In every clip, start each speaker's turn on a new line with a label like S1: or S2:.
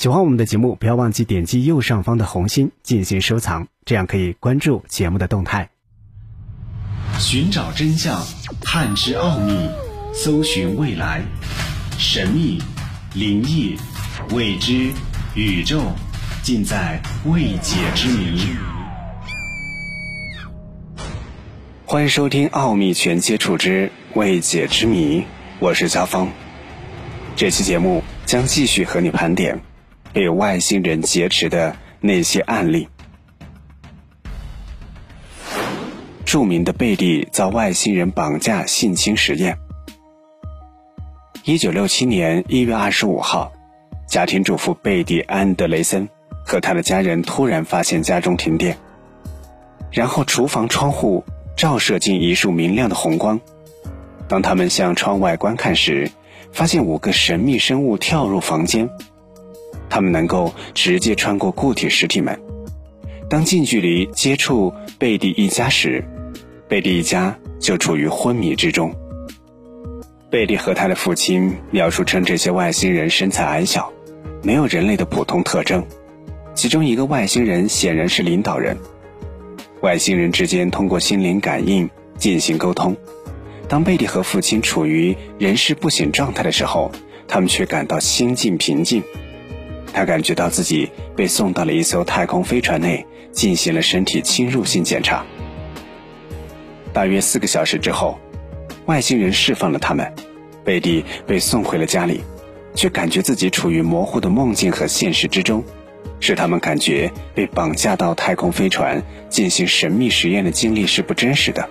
S1: 喜欢我们的节目，不要忘记点击右上方的红心进行收藏，这样可以关注节目的动态。
S2: 寻找真相，探知奥秘，搜寻未来，神秘、灵异、未知、宇宙，尽在未解之谜。
S1: 欢迎收听《奥秘全接触之未解之谜》，我是肖峰。这期节目将继续和你盘点。被外星人劫持的那些案例。著名的贝蒂遭外星人绑架性侵实验。一九六七年一月二十五号，家庭主妇贝蒂·安德雷森和他的家人突然发现家中停电，然后厨房窗户照射进一束明亮的红光。当他们向窗外观看时，发现五个神秘生物跳入房间。他们能够直接穿过固体实体门。当近距离接触贝蒂一家时，贝蒂一家就处于昏迷之中。贝蒂和他的父亲描述称，这些外星人身材矮小，没有人类的普通特征。其中一个外星人显然是领导人。外星人之间通过心灵感应进行沟通。当贝蒂和父亲处于人事不省状态的时候，他们却感到心境平静。他感觉到自己被送到了一艘太空飞船内，进行了身体侵入性检查。大约四个小时之后，外星人释放了他们，贝蒂被送回了家里，却感觉自己处于模糊的梦境和现实之中，使他们感觉被绑架到太空飞船进行神秘实验的经历是不真实的。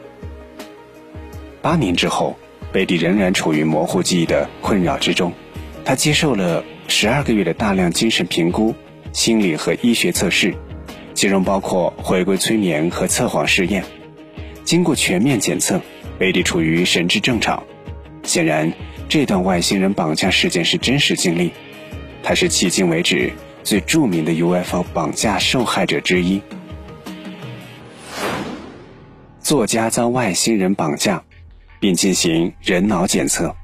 S1: 八年之后，贝蒂仍然处于模糊记忆的困扰之中，他接受了。十二个月的大量精神评估、心理和医学测试，其中包括回归催眠和测谎试验。经过全面检测，贝蒂处于神志正常。显然，这段外星人绑架事件是真实经历。他是迄今为止最著名的 UFO 绑架受害者之一。作家遭外星人绑架，并进行人脑检测。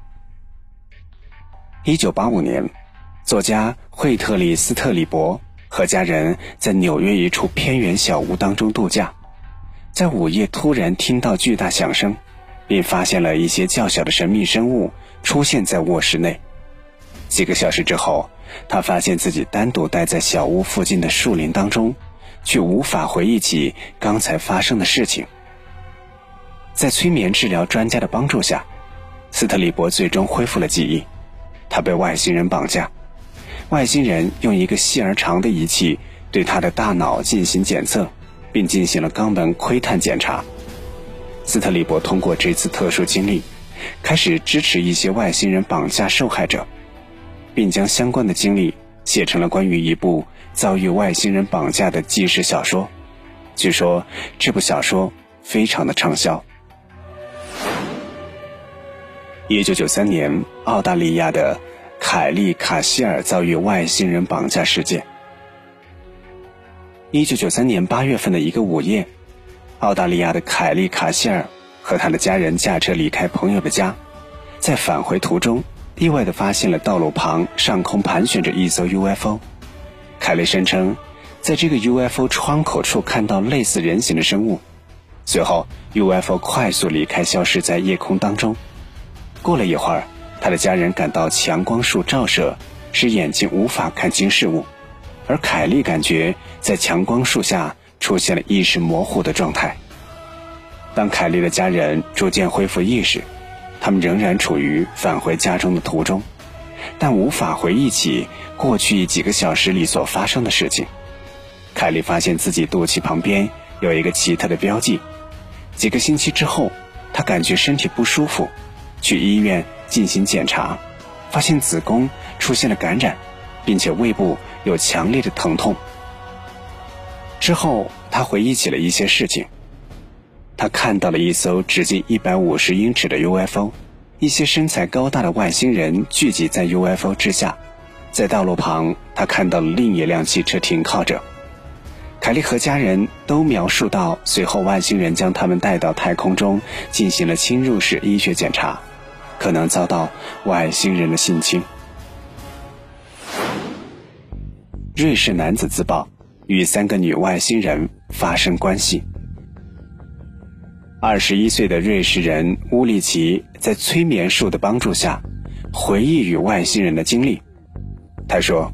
S1: 一九八五年。作家惠特里斯特里伯和家人在纽约一处偏远小屋当中度假，在午夜突然听到巨大响声，并发现了一些较小的神秘生物出现在卧室内。几个小时之后，他发现自己单独待在小屋附近的树林当中，却无法回忆起刚才发生的事情。在催眠治疗专家的帮助下，斯特里伯最终恢复了记忆。他被外星人绑架。外星人用一个细而长的仪器对他的大脑进行检测，并进行了肛门窥探检查。斯特里伯通过这次特殊经历，开始支持一些外星人绑架受害者，并将相关的经历写成了关于一部遭遇外星人绑架的纪实小说。据说这部小说非常的畅销。一九九三年，澳大利亚的。凯利·卡希尔遭遇外星人绑架事件。一九九三年八月份的一个午夜，澳大利亚的凯利·卡希尔和他的家人驾车离开朋友的家，在返回途中，意外的发现了道路旁上空盘旋着一艘 UFO。凯利声称，在这个 UFO 窗口处看到类似人形的生物。随后，UFO 快速离开，消失在夜空当中。过了一会儿。他的家人感到强光束照射，使眼睛无法看清事物，而凯莉感觉在强光束下出现了意识模糊的状态。当凯莉的家人逐渐恢复意识，他们仍然处于返回家中的途中，但无法回忆起过去几个小时里所发生的事情。凯莉发现自己肚脐旁边有一个奇特的标记。几个星期之后，她感觉身体不舒服，去医院。进行检查，发现子宫出现了感染，并且胃部有强烈的疼痛。之后，他回忆起了一些事情。他看到了一艘直径一百五十英尺的 UFO，一些身材高大的外星人聚集在 UFO 之下。在道路旁，他看到了另一辆汽车停靠着。凯利和家人都描述到，随后外星人将他们带到太空中，进行了侵入式医学检查。可能遭到外星人的性侵。瑞士男子自曝与三个女外星人发生关系。二十一岁的瑞士人乌利奇在催眠术的帮助下，回忆与外星人的经历。他说：“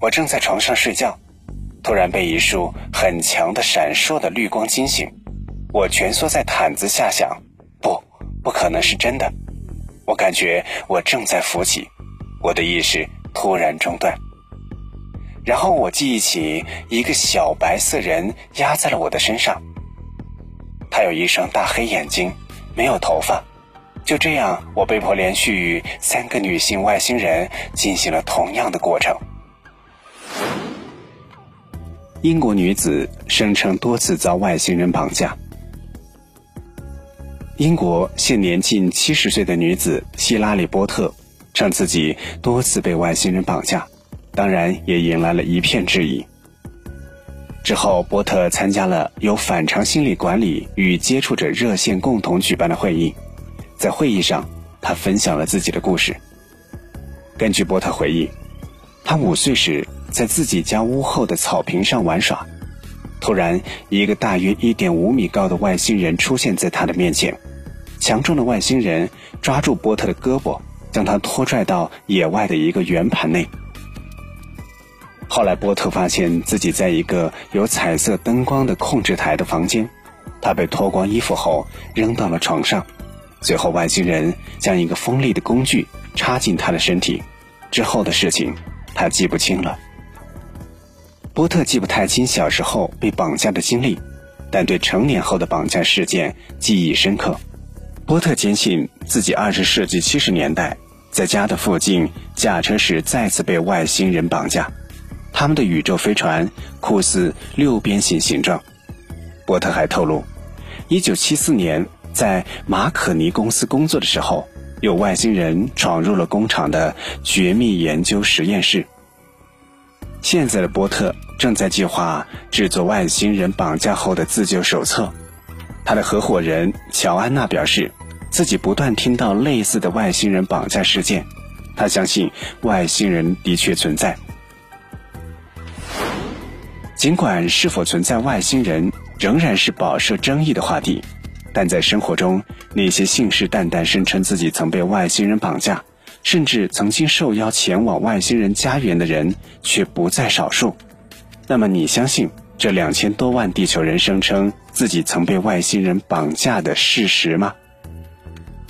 S1: 我正在床上睡觉，突然被一束很强的闪烁的绿光惊醒。我蜷缩在毯子下，想，不，不可能是真的。我感觉我正在浮起，我的意识突然中断。然后我记忆起一个小白色人压在了我的身上。他有一双大黑眼睛，没有头发。就这样，我被迫连续与三个女性外星人进行了同样的过程。英国女子声称多次遭外星人绑架。英国现年近七十岁的女子希拉里·波特称自己多次被外星人绑架，当然也引来了一片质疑。之后，波特参加了由反常心理管理与接触者热线共同举办的会议，在会议上，他分享了自己的故事。根据波特回忆，他五岁时在自己家屋后的草坪上玩耍，突然，一个大约一点五米高的外星人出现在他的面前。强壮的外星人抓住波特的胳膊，将他拖拽到野外的一个圆盘内。后来，波特发现自己在一个有彩色灯光的控制台的房间，他被脱光衣服后扔到了床上，随后外星人将一个锋利的工具插进他的身体，之后的事情他记不清了。波特记不太清小时候被绑架的经历，但对成年后的绑架事件记忆深刻。波特坚信自己二十世纪七十年代在家的附近驾车时再次被外星人绑架。他们的宇宙飞船酷似六边形形状。波特还透露，1974年在马可尼公司工作的时候，有外星人闯入了工厂的绝密研究实验室。现在的波特正在计划制作外星人绑架后的自救手册。他的合伙人乔安娜表示，自己不断听到类似的外星人绑架事件。他相信外星人的确存在。尽管是否存在外星人仍然是饱受争议的话题，但在生活中，那些信誓旦旦声称自己曾被外星人绑架，甚至曾经受邀前往外星人家园的人却不在少数。那么，你相信这两千多万地球人声称自己曾被外星人绑架的事实吗？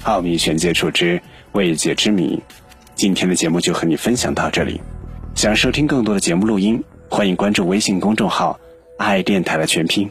S1: 奥秘全接触之未解之谜，今天的节目就和你分享到这里。想收听更多的节目录音。欢迎关注微信公众号“爱电台”的全拼。